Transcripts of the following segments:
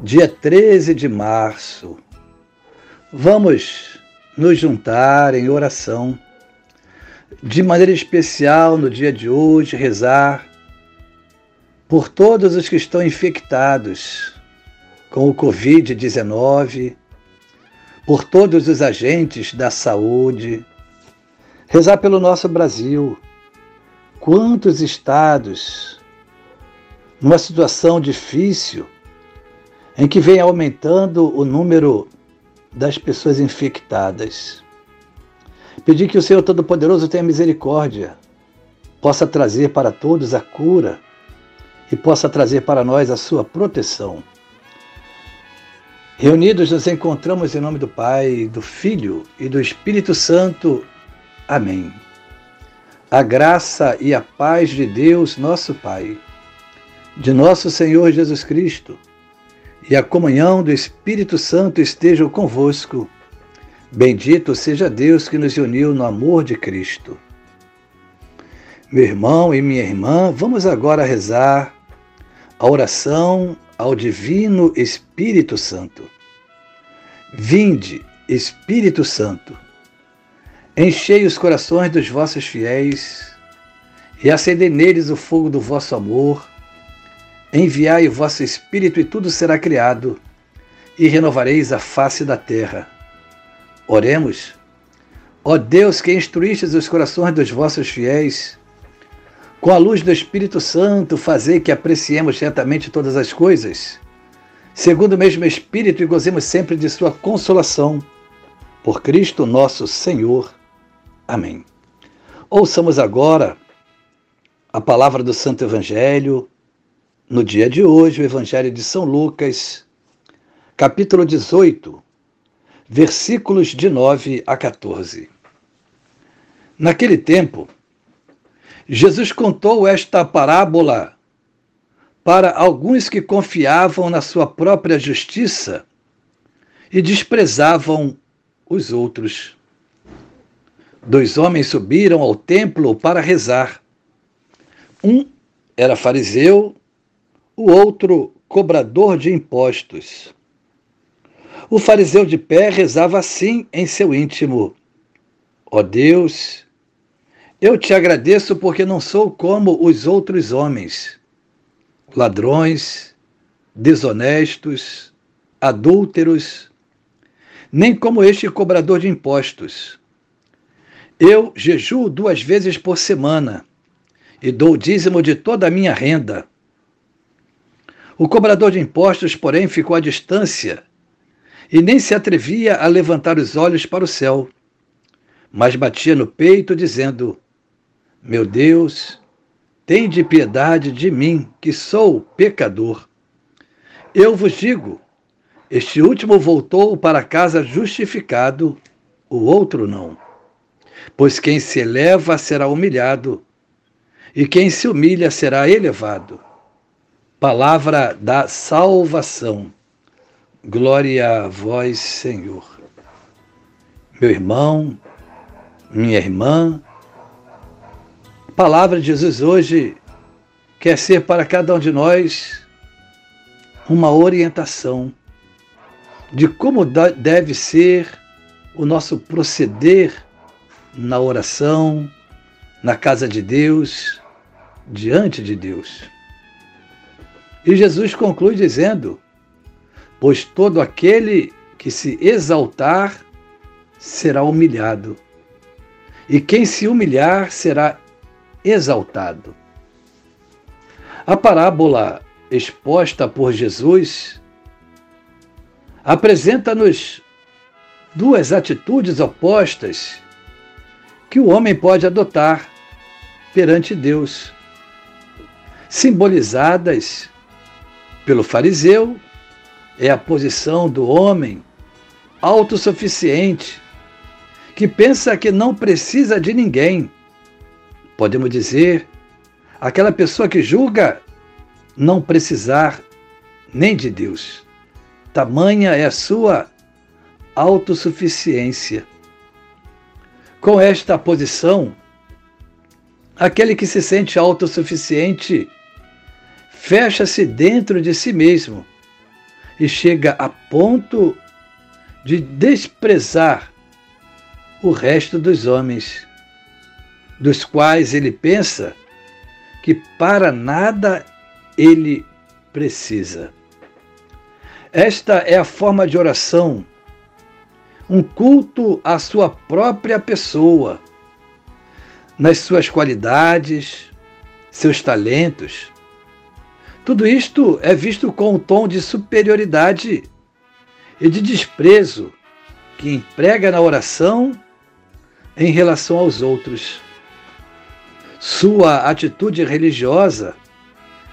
dia 13 de março, vamos nos juntar em oração. De maneira especial, no dia de hoje, rezar por todos os que estão infectados com o Covid-19, por todos os agentes da saúde, rezar pelo nosso Brasil. Quantos estados, numa situação difícil, em que vem aumentando o número das pessoas infectadas. Pedir que o Senhor Todo-Poderoso tenha misericórdia, possa trazer para todos a cura e possa trazer para nós a sua proteção. Reunidos nos encontramos em nome do Pai, do Filho e do Espírito Santo. Amém. A graça e a paz de Deus, nosso Pai, de nosso Senhor Jesus Cristo e a comunhão do Espírito Santo estejam convosco. Bendito seja Deus que nos uniu no amor de Cristo. Meu irmão e minha irmã, vamos agora rezar a oração ao Divino Espírito Santo. Vinde, Espírito Santo, enchei os corações dos vossos fiéis e acendei neles o fogo do vosso amor Enviai o vosso Espírito e tudo será criado, e renovareis a face da terra. Oremos. Ó Deus que instruístes os corações dos vossos fiéis, com a luz do Espírito Santo, fazei que apreciemos certamente todas as coisas, segundo o mesmo Espírito, e gozemos sempre de Sua consolação. Por Cristo nosso Senhor. Amém. Ouçamos agora a palavra do Santo Evangelho no dia de hoje, o Evangelho de São Lucas, capítulo 18, versículos de 9 a 14. Naquele tempo, Jesus contou esta parábola para alguns que confiavam na sua própria justiça e desprezavam os outros. Dois homens subiram ao templo para rezar. Um era fariseu o outro cobrador de impostos. O fariseu de pé rezava assim em seu íntimo: Ó oh Deus, eu te agradeço porque não sou como os outros homens, ladrões, desonestos, adúlteros, nem como este cobrador de impostos. Eu jejuo duas vezes por semana e dou o dízimo de toda a minha renda. O cobrador de impostos, porém, ficou à distância e nem se atrevia a levantar os olhos para o céu, mas batia no peito, dizendo: Meu Deus, tem de piedade de mim, que sou pecador. Eu vos digo: este último voltou para casa justificado, o outro não. Pois quem se eleva será humilhado, e quem se humilha será elevado. Palavra da salvação. Glória a vós, Senhor. Meu irmão, minha irmã, a palavra de Jesus hoje quer ser para cada um de nós uma orientação de como deve ser o nosso proceder na oração, na casa de Deus, diante de Deus. E Jesus conclui dizendo: Pois todo aquele que se exaltar será humilhado, e quem se humilhar será exaltado. A parábola exposta por Jesus apresenta-nos duas atitudes opostas que o homem pode adotar perante Deus, simbolizadas pelo fariseu é a posição do homem autossuficiente, que pensa que não precisa de ninguém. Podemos dizer, aquela pessoa que julga não precisar nem de Deus. Tamanha é a sua autossuficiência. Com esta posição, aquele que se sente autossuficiente fecha-se dentro de si mesmo e chega a ponto de desprezar o resto dos homens, dos quais ele pensa que para nada ele precisa. Esta é a forma de oração, um culto à sua própria pessoa, nas suas qualidades, seus talentos. Tudo isto é visto com um tom de superioridade e de desprezo que emprega na oração em relação aos outros. Sua atitude religiosa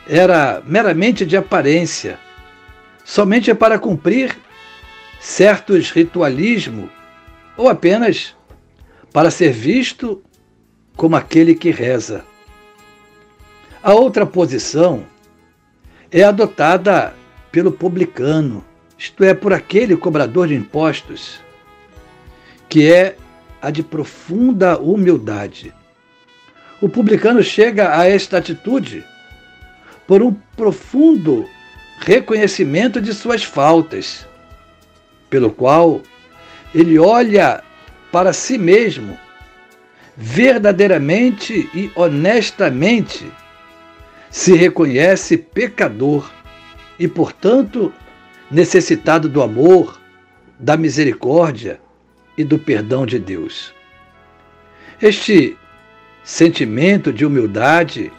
era meramente de aparência, somente para cumprir certos ritualismo ou apenas para ser visto como aquele que reza. A outra posição é adotada pelo publicano, isto é, por aquele cobrador de impostos, que é a de profunda humildade. O publicano chega a esta atitude por um profundo reconhecimento de suas faltas, pelo qual ele olha para si mesmo verdadeiramente e honestamente se reconhece pecador e, portanto, necessitado do amor, da misericórdia e do perdão de Deus. Este sentimento de humildade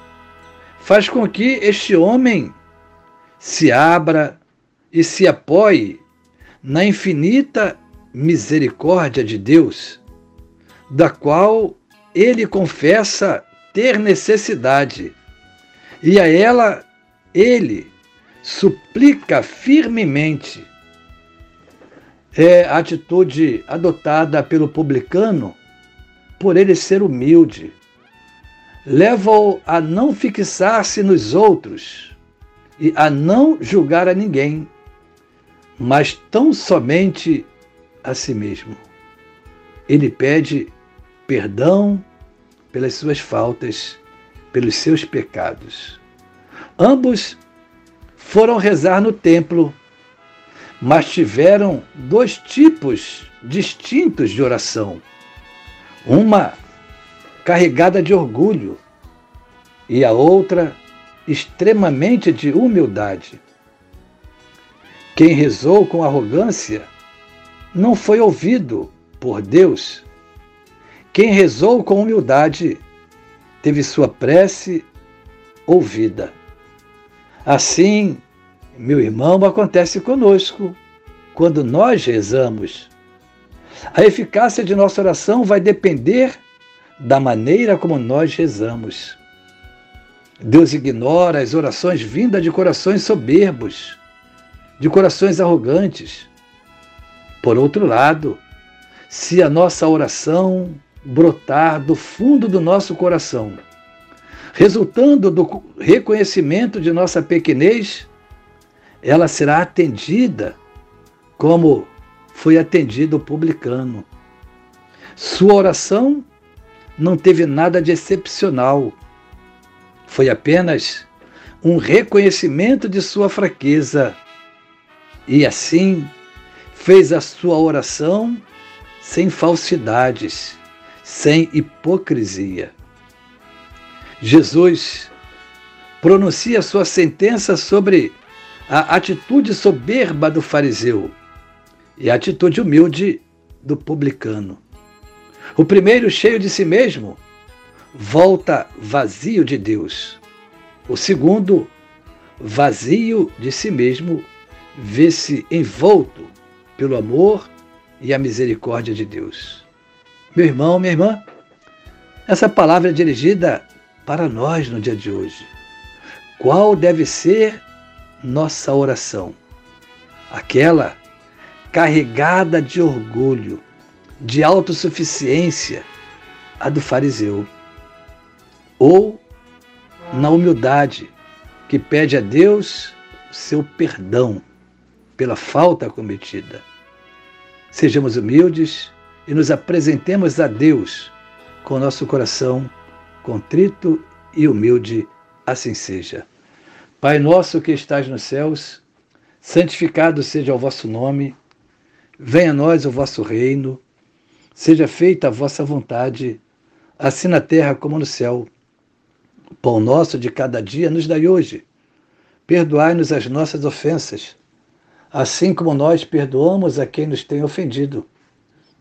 faz com que este homem se abra e se apoie na infinita misericórdia de Deus, da qual ele confessa ter necessidade, e a ela ele suplica firmemente. É a atitude adotada pelo publicano por ele ser humilde leva-o a não fixar-se nos outros e a não julgar a ninguém, mas tão somente a si mesmo. Ele pede perdão pelas suas faltas, pelos seus pecados. Ambos foram rezar no templo, mas tiveram dois tipos distintos de oração. Uma carregada de orgulho, e a outra extremamente de humildade. Quem rezou com arrogância não foi ouvido por Deus. Quem rezou com humildade teve sua prece ouvida. Assim, meu irmão, acontece conosco quando nós rezamos. A eficácia de nossa oração vai depender da maneira como nós rezamos. Deus ignora as orações vindas de corações soberbos, de corações arrogantes. Por outro lado, se a nossa oração brotar do fundo do nosso coração, resultando do reconhecimento de nossa pequenez, ela será atendida como foi atendido o publicano. Sua oração não teve nada de excepcional. Foi apenas um reconhecimento de sua fraqueza e assim fez a sua oração sem falsidades, sem hipocrisia. Jesus pronuncia sua sentença sobre a atitude soberba do fariseu e a atitude humilde do publicano. O primeiro, cheio de si mesmo, volta vazio de Deus. O segundo, vazio de si mesmo, vê-se envolto pelo amor e a misericórdia de Deus. Meu irmão, minha irmã, essa palavra é dirigida para nós no dia de hoje. Qual deve ser nossa oração? aquela carregada de orgulho, de autossuficiência, a do fariseu, ou na humildade, que pede a Deus seu perdão pela falta cometida. Sejamos humildes e nos apresentemos a Deus com nosso coração contrito e humilde, assim seja. Pai nosso que estás nos céus, santificado seja o vosso nome, venha a nós o vosso reino, seja feita a vossa vontade, assim na terra como no céu. O pão nosso de cada dia nos dai hoje. Perdoai-nos as nossas ofensas, assim como nós perdoamos a quem nos tem ofendido.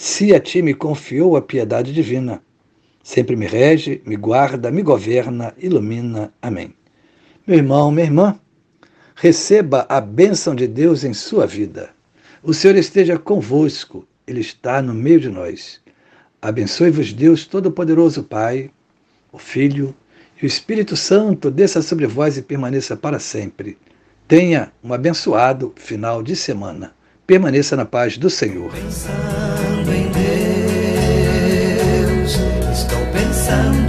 se a ti me confiou a piedade divina, sempre me rege, me guarda, me governa, ilumina. Amém. Meu irmão, minha irmã, receba a bênção de Deus em sua vida. O Senhor esteja convosco, Ele está no meio de nós. Abençoe-vos, Deus Todo-Poderoso, Pai, o Filho e o Espírito Santo, desça sobre vós e permaneça para sempre. Tenha um abençoado final de semana. Permaneça na paz do Senhor. Pensando estou